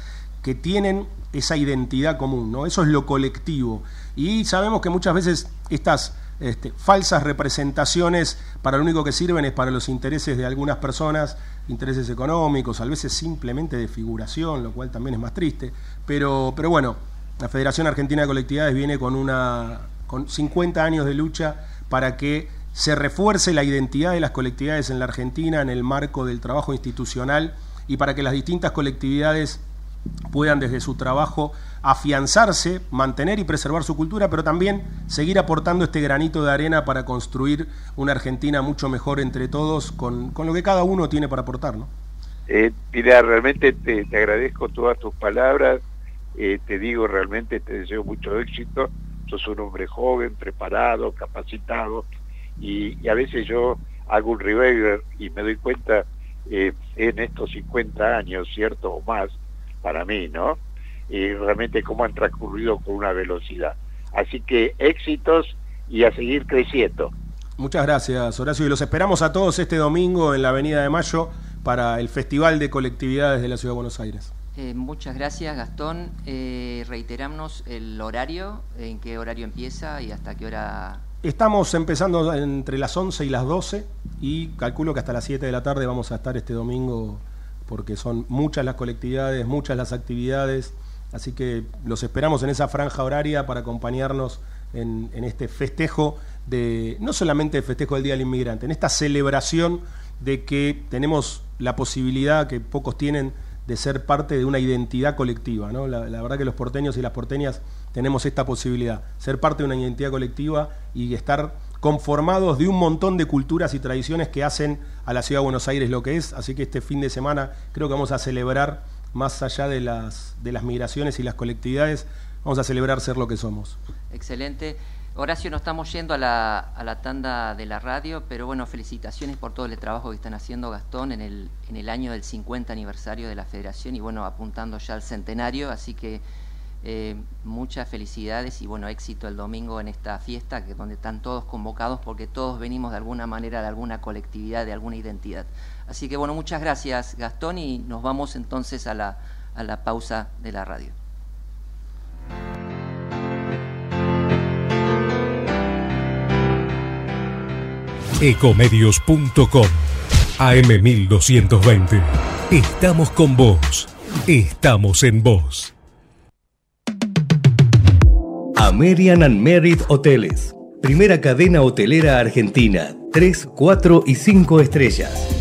que tienen esa identidad común, ¿no? Eso es lo colectivo. Y sabemos que muchas veces estas este, falsas representaciones para lo único que sirven es para los intereses de algunas personas, intereses económicos, a veces simplemente de figuración, lo cual también es más triste. Pero, pero bueno, la Federación Argentina de Colectividades viene con, una, con 50 años de lucha para que se refuerce la identidad de las colectividades en la Argentina en el marco del trabajo institucional y para que las distintas colectividades puedan desde su trabajo afianzarse, mantener y preservar su cultura, pero también seguir aportando este granito de arena para construir una Argentina mucho mejor entre todos, con, lo que cada uno tiene para aportar. ¿no? Eh, mira, realmente te, agradezco todas tus palabras, eh, te digo, realmente te deseo mucho éxito, sos un hombre joven, preparado, capacitado, y, a veces yo hago un revenger y me doy cuenta eh, en estos 50 años, ¿cierto? O más, para mí, ¿no? Y realmente cómo han transcurrido con una velocidad. Así que éxitos y a seguir creciendo. Muchas gracias, Horacio. Y los esperamos a todos este domingo en la Avenida de Mayo para el Festival de Colectividades de la Ciudad de Buenos Aires. Eh, muchas gracias, Gastón. Eh, reiteramos el horario, en qué horario empieza y hasta qué hora. Estamos empezando entre las 11 y las 12 y calculo que hasta las 7 de la tarde vamos a estar este domingo porque son muchas las colectividades, muchas las actividades, así que los esperamos en esa franja horaria para acompañarnos en, este festejo de, no solamente el festejo del Día del Inmigrante, en esta celebración de que tenemos la posibilidad que pocos tienen de ser parte de una identidad colectiva. ¿no? La, la, verdad que los porteños y las porteñas tenemos esta posibilidad, ser parte de una identidad colectiva y estar conformados de un montón de culturas y tradiciones que hacen a la ciudad de Buenos Aires lo que es. Así que este fin de semana creo que vamos a celebrar, más allá de las, de las migraciones y las colectividades, vamos a celebrar ser lo que somos. Excelente. Horacio, nos estamos yendo a la, a la tanda de la radio, pero bueno, felicitaciones por todo el trabajo que están haciendo Gastón en el, en el año del 50 aniversario de la federación y bueno, apuntando ya al centenario, así que eh, muchas felicidades y bueno, éxito el domingo en esta fiesta que donde están todos convocados porque todos venimos de alguna manera de alguna colectividad, de alguna identidad. Así que bueno, muchas gracias Gastón y nos vamos entonces a la, a la pausa de la radio. Ecomedios.com AM1220. Estamos con vos. Estamos en vos. American and Merit Hoteles. Primera cadena hotelera argentina. 3, 4 y 5 estrellas.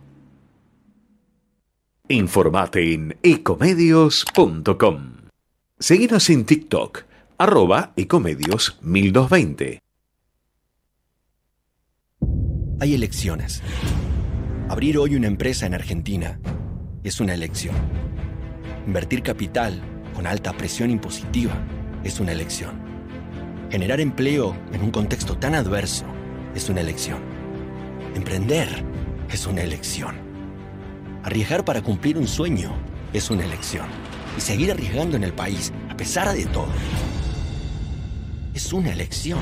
Informate en ecomedios.com. Seguinos en TikTok, arroba ecomedios 1220. Hay elecciones. Abrir hoy una empresa en Argentina es una elección. Invertir capital con alta presión impositiva es una elección. Generar empleo en un contexto tan adverso es una elección. Emprender es una elección. Arriesgar para cumplir un sueño es una elección. Y seguir arriesgando en el país, a pesar de todo, es una elección.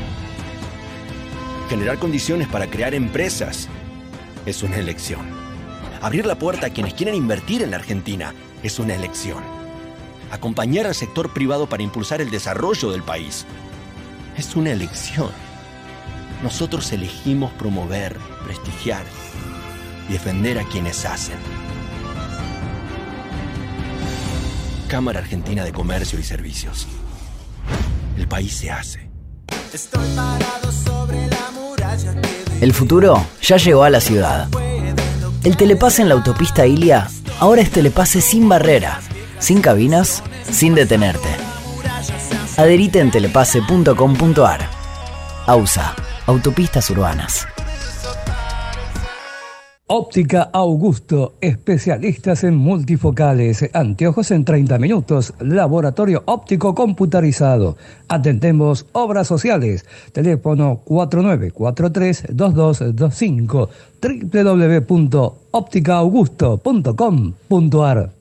Generar condiciones para crear empresas es una elección. Abrir la puerta a quienes quieren invertir en la Argentina es una elección. Acompañar al sector privado para impulsar el desarrollo del país es una elección. Nosotros elegimos promover, prestigiar y defender a quienes hacen. Cámara Argentina de Comercio y Servicios. El país se hace. Estoy parado sobre la muralla que El futuro ya llegó a la ciudad. El telepase en la autopista Ilia ahora es telepase sin barrera, sin cabinas, sin detenerte. Adherite en telepase.com.ar. AUSA, Autopistas Urbanas. Óptica Augusto, especialistas en multifocales, anteojos en 30 minutos, laboratorio óptico computarizado. Atendemos obras sociales. Teléfono 4943-2225 www.ópticaaugusto.com.ar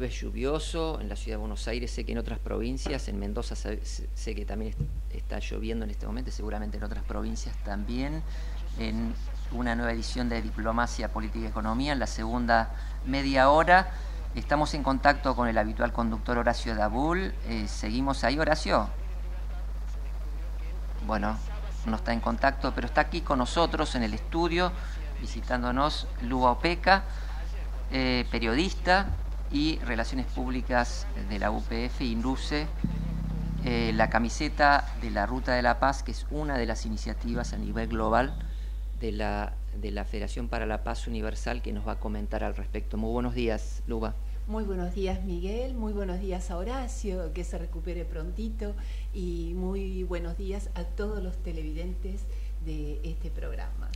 lluvioso en la ciudad de Buenos Aires, sé que en otras provincias, en Mendoza sé que también est- está lloviendo en este momento, seguramente en otras provincias también, en una nueva edición de Diplomacia, Política y Economía, en la segunda media hora. Estamos en contacto con el habitual conductor Horacio Dabul. Eh, ¿Seguimos ahí, Horacio? Bueno, no está en contacto, pero está aquí con nosotros en el estudio, visitándonos Luba Opeca, eh, periodista y Relaciones Públicas de la UPF, Induce, eh, la camiseta de la Ruta de la Paz, que es una de las iniciativas a nivel global de la, de la Federación para la Paz Universal, que nos va a comentar al respecto. Muy buenos días, Luba. Muy buenos días Miguel, muy buenos días a Horacio, que se recupere prontito y muy buenos días a todos los televidentes de este programa.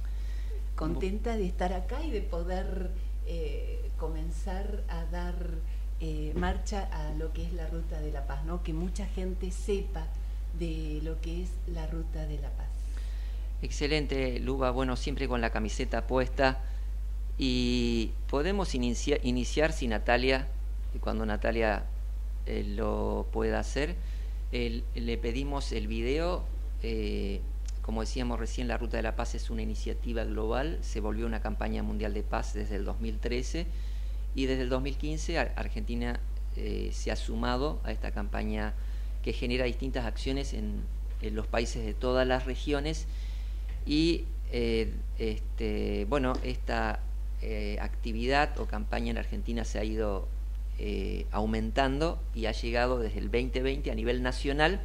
Contenta de estar acá y de poder eh, comenzar a dar eh, marcha a lo que es la Ruta de la Paz, ¿no? que mucha gente sepa de lo que es la Ruta de la Paz. Excelente, Luba. Bueno, siempre con la camiseta puesta. Y podemos iniciar si Natalia, cuando Natalia eh, lo pueda hacer, le pedimos el video. Eh, como decíamos recién, la Ruta de la Paz es una iniciativa global, se volvió una campaña mundial de paz desde el 2013 y desde el 2015 Argentina eh, se ha sumado a esta campaña que genera distintas acciones en, los países de todas las regiones y eh, este, bueno, esta eh, actividad o campaña en Argentina se ha ido aumentando y ha llegado desde el 2020 a nivel nacional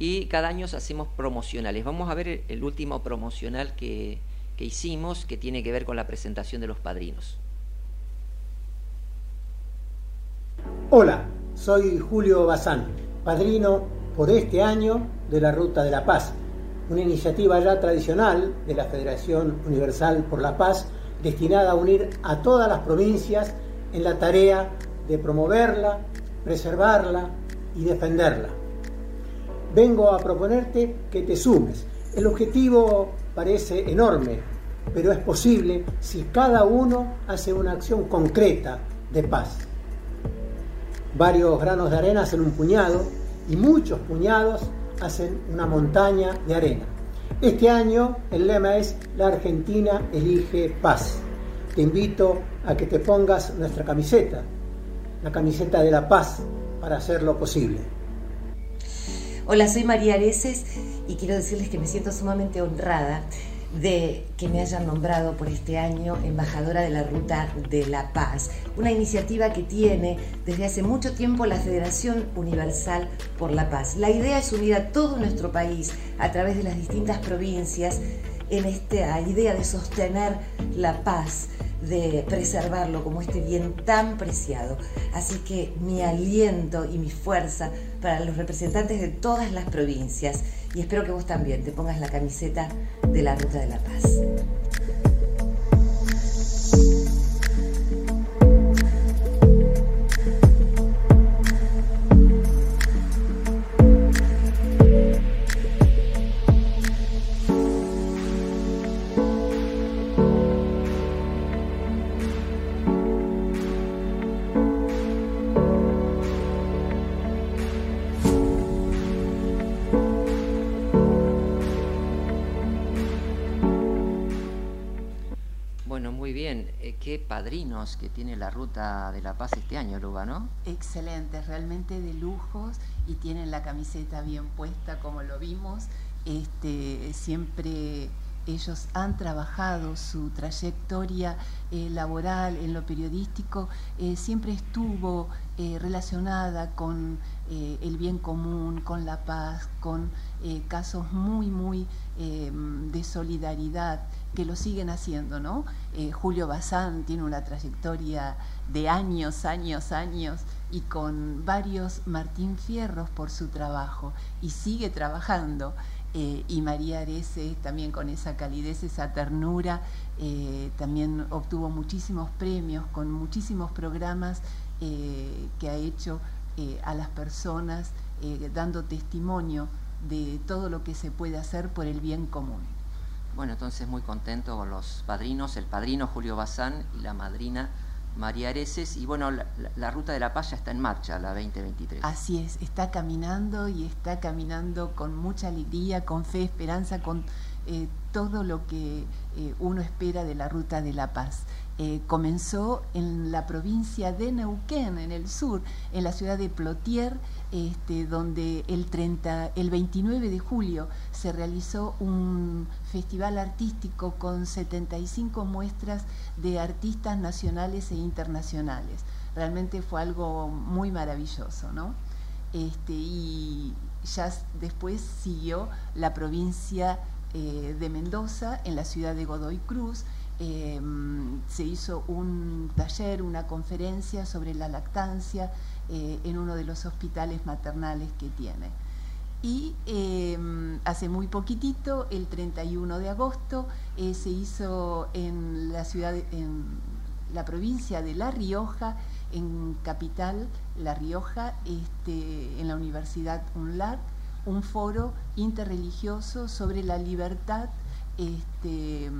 y cada año hacemos promocionales. Vamos a ver el último promocional que, que hicimos que tiene que ver con la presentación de los padrinos. Hola, soy Julio Bazán, padrino por este año de la Ruta de la Paz, una iniciativa ya tradicional de la Federación Universal por la Paz destinada a unir a todas las provincias en la tarea de promoverla, preservarla y defenderla vengo a proponerte que te sumes. El objetivo parece enorme, pero es posible si cada uno hace una acción concreta de paz. Varios granos de arena hacen un puñado y muchos puñados hacen una montaña de arena. Este año el lema es La Argentina elige paz. Te invito a que te pongas nuestra camiseta, la camiseta de la paz, para hacerlo posible. Hola, soy María Areces y quiero decirles que me siento sumamente honrada de que me hayan nombrado por este año embajadora de la Ruta de la Paz, una iniciativa que tiene desde hace mucho tiempo la Federación Universal por la Paz. La idea es unir a todo nuestro país a través de las distintas provincias en esta idea de sostener la paz, de preservarlo como este bien tan preciado. Así que mi aliento y mi fuerza para los representantes de todas las provincias y espero que vos también te pongas la camiseta de la Ruta de la Paz. Padrinos que tiene la Ruta de la Paz este año, Luba, ¿no? Excelente, realmente de lujos y tienen la camiseta bien puesta como lo vimos. Este, siempre ellos han trabajado su trayectoria eh, laboral en lo periodístico, eh, siempre estuvo eh, relacionada con el bien común, con la paz, con casos muy, muy de solidaridad que lo siguen haciendo, ¿no? Julio Bazán tiene una trayectoria de años, años, años y con varios Martín Fierros por su trabajo y sigue trabajando. Eh, y María Arese también con esa calidez, esa ternura, eh, también obtuvo muchísimos premios con muchísimos programas eh, que ha hecho a las personas dando testimonio de todo lo que se puede hacer por el bien común. Bueno, entonces muy contento con los padrinos, el padrino Julio Bazán y la madrina María Areces. Y bueno, la, Ruta de la Paz ya está en marcha, la 2023. Así es, está caminando y está caminando con mucha alegría, con fe, esperanza, con eh, todo lo que eh, uno espera de la Ruta de la Paz. Eh, comenzó en la provincia de Neuquén, en el sur, en la ciudad de Plotier, este, donde el, 30, el 29 de julio se realizó un festival artístico con 75 muestras de artistas nacionales e internacionales. Realmente fue algo muy maravilloso, ¿no? Este, y ya después siguió la provincia eh, de Mendoza, en la ciudad de Godoy Cruz, Em, se hizo un taller, una conferencia sobre la lactancia eh, en uno de los hospitales maternales que tiene. Y em, hace muy poquitito, el 31 de agosto, eh, se hizo en la ciudad, en la provincia de La Rioja, en capital, La Rioja, este, en la Universidad UNLAD, un foro interreligioso sobre la libertad este,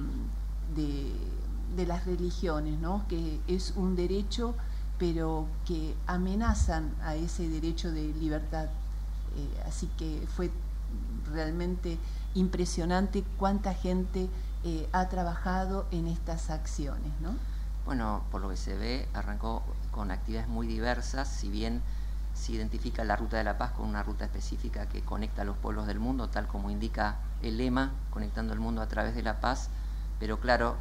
de, de, las religiones, ¿no? que es un derecho pero que amenazan a ese derecho de libertad. Eh, así que fue realmente impresionante cuánta gente eh, ha trabajado en estas acciones, ¿no? Bueno, por lo que se ve, arrancó con actividades muy diversas, si bien se identifica la Ruta de la Paz con una ruta específica que conecta a los pueblos del mundo, tal como indica el lema, conectando el mundo a través de la paz, pero claro,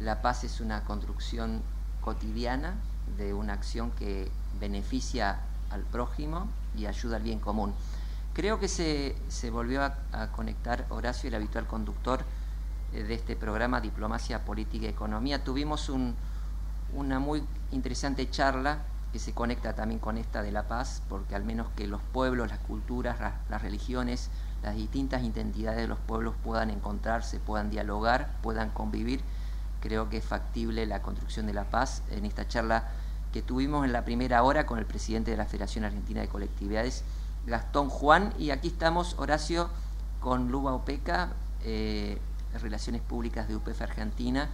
la paz es una construcción cotidiana de una acción que beneficia al prójimo y ayuda al bien común. Creo que se, se volvió a, conectar Horacio, el habitual conductor eh, de este programa Diplomacia Política y Economía. Tuvimos una muy interesante charla que se conecta también con esta de la paz, porque al menos que los pueblos, las culturas, las religiones, las distintas identidades de los pueblos puedan encontrarse, puedan dialogar, puedan convivir, creo que es factible la construcción de la paz. En esta charla que tuvimos en la primera hora con el presidente de la Federación Argentina de Colectividades, Gastón Juan, y aquí estamos, Horacio, con Luba Opeca, eh, Relaciones Públicas de UPF Argentina,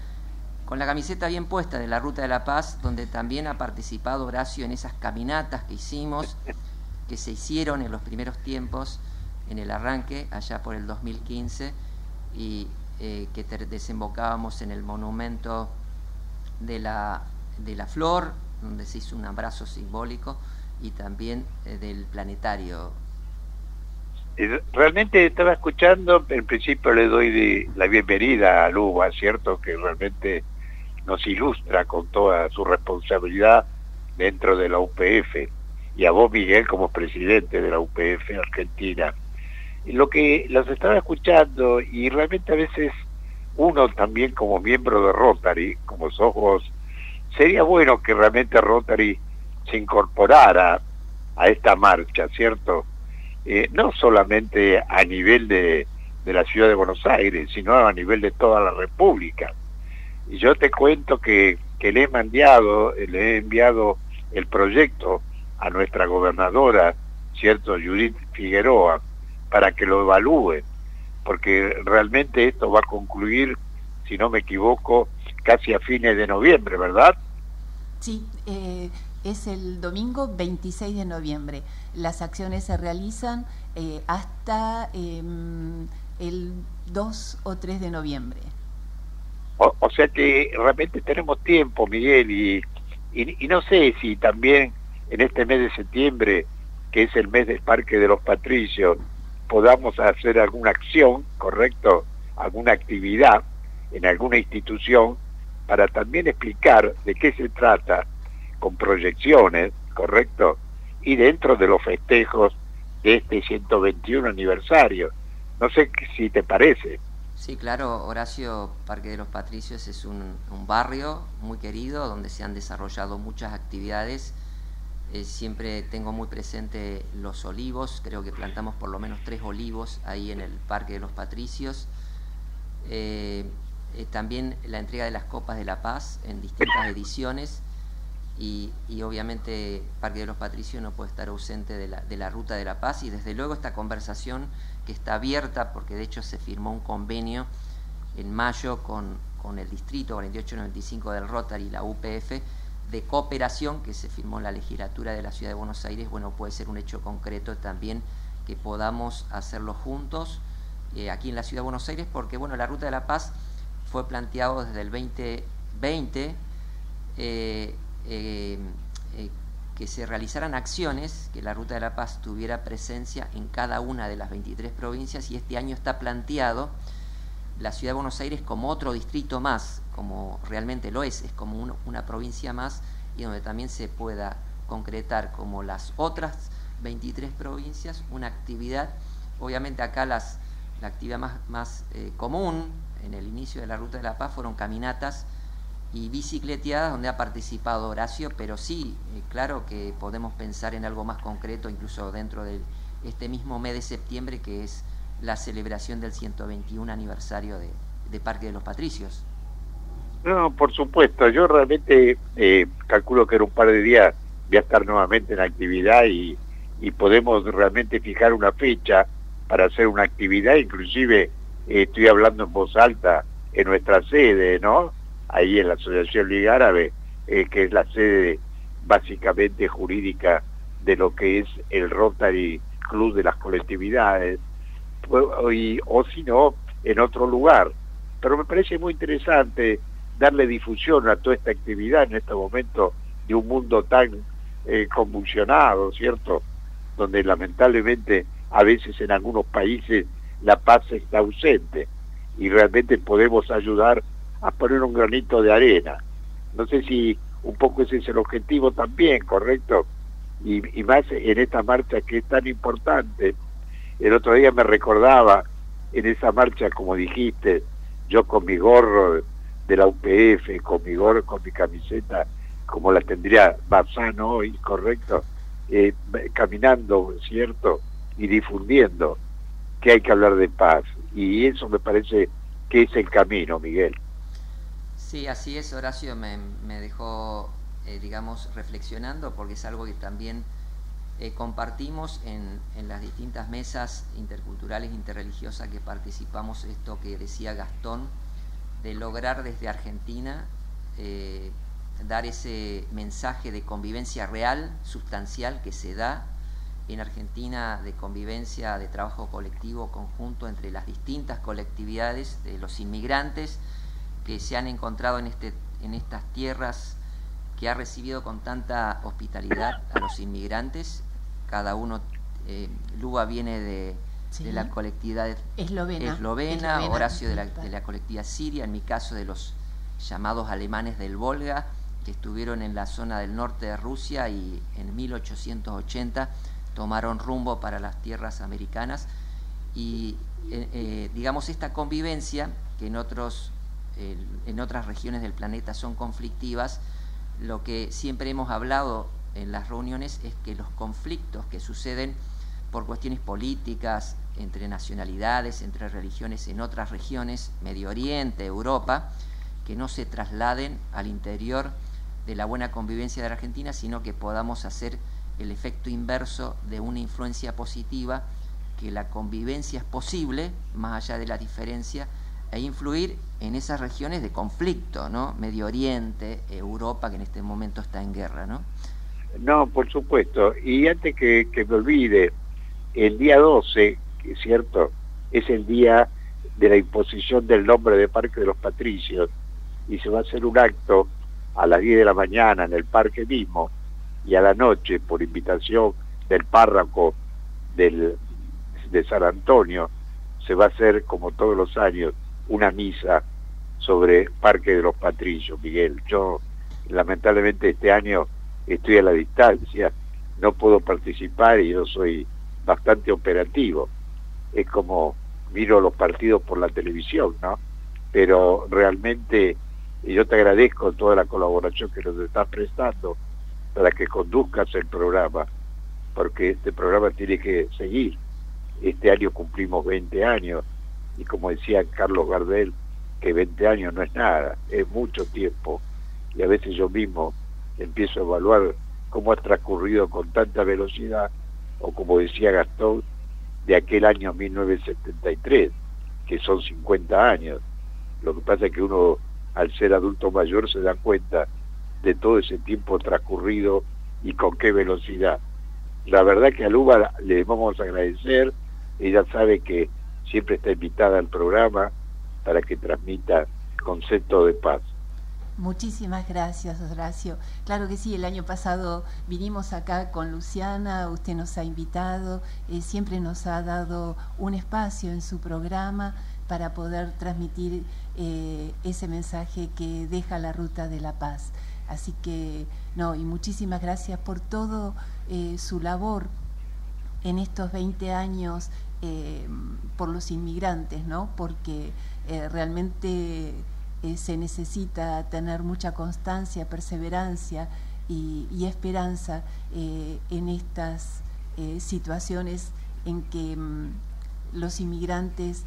con la camiseta bien puesta de la Ruta de la Paz, donde también ha participado Horacio en esas caminatas que hicimos, *laughs* que se hicieron en los primeros tiempos, en el arranque, allá por el 2015, y eh, que desembocábamos en el monumento de la, de la flor, donde se hizo un abrazo simbólico, y también eh, del planetario. Realmente estaba escuchando, en principio le doy la bienvenida a Luba, ¿cierto? Que realmente nos ilustra con toda su responsabilidad dentro de la UPF y a vos Miguel como presidente de la UPF Argentina. Lo que los estaba escuchando y realmente a veces uno también como miembro de Rotary, como sos vos, sería bueno que realmente Rotary se incorporara a esta marcha, ¿cierto? Eh, no solamente a nivel de, de la ciudad de Buenos Aires, sino a nivel de toda la República. Y yo te cuento que, que le he enviado, le he enviado el proyecto a nuestra gobernadora, ¿cierto? Judith Figueroa, para que lo evalúe, porque realmente esto va a concluir, si no me equivoco, casi a fines de noviembre, ¿verdad? Sí, eh, es el domingo 26 de noviembre. Las acciones se realizan eh, hasta em, el 2 o 3 de noviembre. O, sea que realmente tenemos tiempo, Miguel, y, y, no sé si también en este mes de septiembre, que es el mes del Parque de los Patricios, podamos hacer alguna acción, ¿correcto? Alguna actividad en alguna institución para también explicar de qué se trata con proyecciones, ¿correcto? Y dentro de los festejos de este 121 aniversario. No sé si te parece. Sí, claro, Horacio Parque de los Patricios es un, barrio muy querido donde se han desarrollado muchas actividades. Eh, siempre tengo muy presente los olivos, creo que plantamos por lo menos tres olivos ahí en el Parque de los Patricios. Eh, eh, también la entrega de las Copas de la Paz en distintas ediciones. Y, obviamente Parque de los Patricios no puede estar ausente de la, Ruta de la Paz. Y desde luego esta conversación que está abierta porque de hecho se firmó un convenio en mayo con, con el distrito 4895 del Rotary y la UPF de cooperación que se firmó en la legislatura de la Ciudad de Buenos Aires, bueno, puede ser un hecho concreto también que podamos hacerlo juntos eh, aquí en la Ciudad de Buenos Aires, porque bueno, la Ruta de la Paz fue planteado desde el 2020 eh, eh, que se realizaran acciones, que la Ruta de la Paz tuviera presencia en cada una de las 23 provincias y este año está planteado la Ciudad de Buenos Aires como otro distrito más, como realmente lo es, es como una provincia más y donde también se pueda concretar como las otras 23 provincias una actividad, obviamente acá las, la actividad más, más eh, común en el inicio de la Ruta de la Paz fueron caminatas y bicicleteadas donde ha participado Horacio, pero sí, eh, claro que podemos pensar en algo más concreto, incluso dentro de este mismo mes de septiembre, que es la celebración del 121 aniversario de, Parque de los Patricios. No, por supuesto, yo realmente eh, calculo que en un par de días voy a estar nuevamente en actividad y, y podemos realmente fijar una fecha para hacer una actividad, inclusive estoy hablando en voz alta en nuestra sede, ¿no? Ahí en la Asociación Liga Árabe, eh, que es la sede básicamente jurídica de lo que es el Rotary Club de las colectividades, o si no, en otro lugar. Pero me parece muy interesante darle difusión a toda esta actividad en este momento de un mundo tan eh, convulsionado, ¿cierto? Donde lamentablemente a veces en algunos países la paz está ausente y realmente podemos ayudar a poner un granito de arena. No sé si un poco ese es el objetivo también, ¿correcto? Y, y más en esta marcha que es tan importante. El otro día me recordaba en esa marcha, como dijiste, yo con mi gorro de la UPF, con mi gorro, con mi camiseta, como la tendría Bazano hoy, ¿correcto? Eh, caminando, ¿cierto? Y difundiendo que hay que hablar de paz. Y eso me parece que es el camino, Miguel. Sí, así es, Horacio me, me dejó, eh, digamos, reflexionando porque es algo que también eh, compartimos en, en, las distintas mesas interculturales, interreligiosas que participamos, esto que decía Gastón, de lograr desde Argentina eh, dar ese mensaje de convivencia real, sustancial, que se da en Argentina de convivencia, de trabajo colectivo conjunto entre las distintas colectividades de los inmigrantes que se han encontrado en, este, en estas tierras que ha recibido con tanta hospitalidad a los inmigrantes. Cada uno, eh, Luba viene de, la colectividad eslovena, Horacio de la, de la colectividad siria, en mi caso de los llamados alemanes del Volga, que estuvieron en la zona del norte de Rusia y en 1880 tomaron rumbo para las tierras americanas. Y eh, eh, digamos esta convivencia que en otros en otras regiones del planeta son conflictivas lo que siempre hemos hablado en las reuniones es que los conflictos que suceden por cuestiones políticas entre nacionalidades entre religiones en otras regiones Medio Oriente Europa que no se trasladen al interior de la buena convivencia de la Argentina sino que podamos hacer el efecto inverso de una influencia positiva, que la convivencia es posible, más allá de la diferencia, e influir en esas regiones de conflicto, ¿no? Medio Oriente, Europa, que en este momento está en guerra, ¿no? No, por supuesto. Y antes que, que me olvide, el día 12, que es cierto, es el día de la imposición del nombre de Parque de los Patricios, y se va a hacer un acto a las 10 de la mañana en el parque mismo, y a la noche, por invitación del párroco del, de San Antonio, se va a hacer, como todos los años, una misa sobre Parque de los Patrillos, Miguel. Yo, lamentablemente, este año estoy a la distancia, no puedo participar y yo soy bastante operativo. Es como miro los partidos por la televisión, ¿no? Pero realmente yo te agradezco toda la colaboración que nos estás prestando para que conduzcas el programa, porque este programa tiene que seguir. Este año cumplimos 20 años y como decía Carlos Gardel, que 20 años no es nada, es mucho tiempo y a veces yo mismo empiezo a evaluar cómo ha transcurrido con tanta velocidad o como decía Gastón, de aquel año 1973, que son 50 años. Lo que pasa es que uno al ser adulto mayor se da cuenta de todo ese tiempo transcurrido y con qué velocidad. La verdad que a Luba le vamos a agradecer, ella sabe que siempre está invitada al programa para que transmita concepto de paz. Muchísimas gracias, Horacio. Claro que sí, el año pasado vinimos acá con Luciana, usted nos ha invitado, eh, siempre nos ha dado un espacio en su programa para poder transmitir eh, ese mensaje que deja la ruta de la paz. Así que, no, y muchísimas gracias por todo eh, su labor en estos 20 años por los inmigrantes, ¿no? Porque eh, se necesita tener mucha constancia, perseverancia y, esperanza en estas situaciones en que mm, los inmigrantes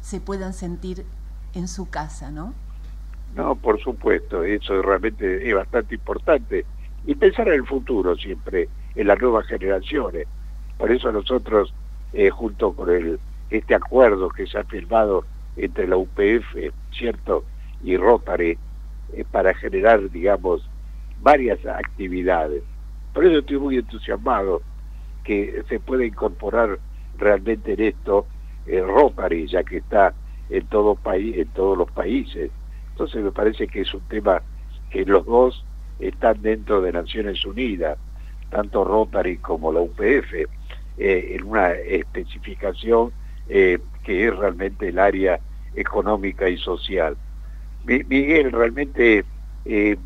se puedan sentir en su casa, ¿no? No, por supuesto, eso realmente es bastante importante. Y pensar en el futuro siempre, en las nuevas generaciones. Por eso nosotros, eh, junto con el este acuerdo que se ha firmado entre la UPF, ¿cierto? Y Rotary eh, para generar, digamos, varias actividades. Por eso estoy muy entusiasmado que se pueda incorporar realmente en esto el Rotary, ya que está en todo país, en todos los países. Entonces me parece que es un tema que los dos están dentro de Naciones Unidas, tanto Rotary como la UPF, eh, en una especificación eh, que es realmente el área económica y social. Miguel, realmente eh,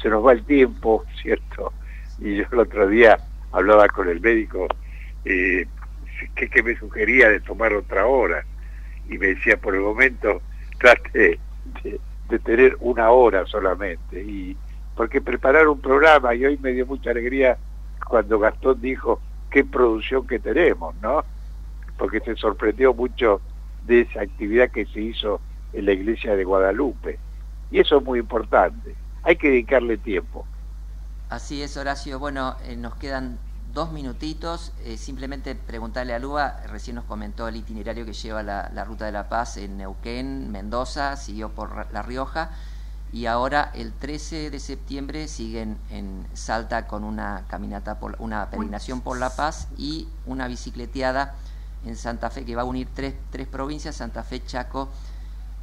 se nos va el tiempo, *laughs* ¿cierto? Y yo el otro día hablaba con el médico eh, que, me sugería de tomar otra hora y me decía por el momento *laughs* trate de, de, tener una hora solamente y porque preparar un programa y hoy me dio mucha alegría cuando Gastón dijo qué producción que tenemos, ¿no? Porque se sorprendió mucho de esa actividad que se hizo en la iglesia de Guadalupe. Y eso es muy importante. Hay que dedicarle tiempo. Así es, Horacio. Bueno, eh, nos quedan dos minutitos. Eh, simplemente preguntarle a Lua, recién nos comentó el itinerario que lleva la, Ruta de la Paz en Neuquén, Mendoza, siguió por La Rioja y ahora el 13 de septiembre siguen en Salta con una caminata, por una peregrinación por La Paz y una bicicleteada en Santa Fe que va a unir tres, tres provincias, Santa Fe, Chaco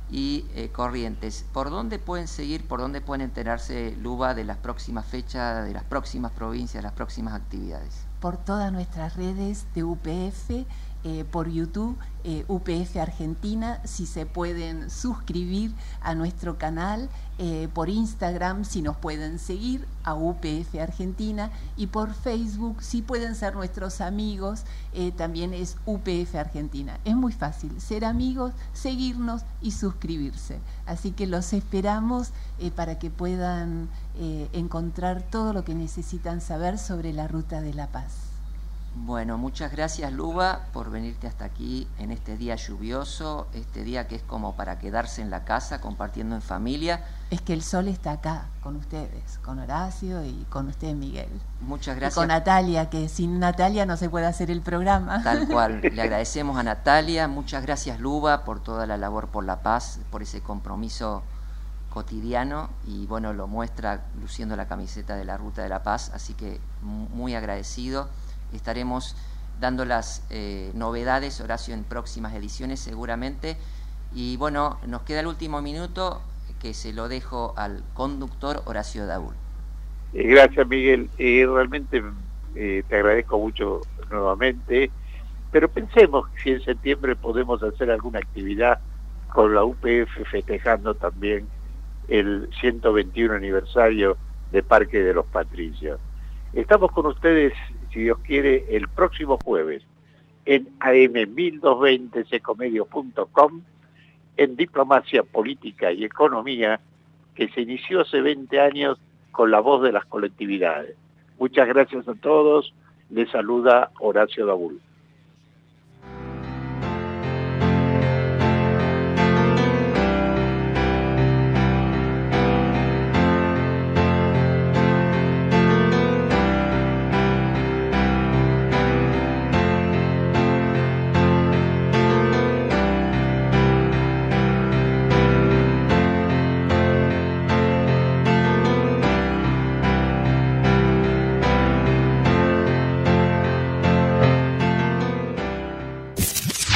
y eh, Corrientes. ¿Por dónde pueden seguir, por dónde pueden enterarse, Luba, de las próximas fechas, de las próximas provincias, de las próximas actividades? Por todas nuestras redes de UPF, eh, por YouTube, eh, UPF Argentina, si se pueden suscribir a nuestro canal eh, por Instagram si nos pueden seguir a UPF Argentina y por Facebook si pueden ser nuestros amigos también es UPF Argentina. Es muy fácil ser amigos, seguirnos y suscribirse. Así que los esperamos para que puedan encontrar todo lo que necesitan saber sobre la ruta de la paz. Bueno, muchas gracias Luba por venirte hasta aquí en este día lluvioso, este día que es como para quedarse en la casa compartiendo en familia. Es que el sol está acá con ustedes, con Horacio y con usted Miguel. Muchas gracias. Y con Natalia, que sin Natalia no se puede hacer el programa. Tal *laughs* cual, le agradecemos a Natalia, muchas gracias Luba por toda la labor por la paz, por ese compromiso cotidiano y bueno, lo muestra luciendo la camiseta de la Ruta de la Paz, así que muy agradecido estaremos dando las eh, novedades, Horacio, en próximas ediciones seguramente. Y bueno, nos queda el último minuto que se lo dejo al conductor Horacio Daúl. Eh, gracias, Miguel. Eh, realmente te agradezco mucho nuevamente, pero pensemos si en septiembre podemos hacer alguna actividad con la UPF festejando también el 121 aniversario de Parque de los Patricios. Estamos con ustedes si Dios quiere, el próximo jueves en am1220 secomedios.com en Diplomacia Política y Economía que se inició hace 20 años con la voz de las colectividades. Muchas gracias a todos. Les saluda Horacio Dabul.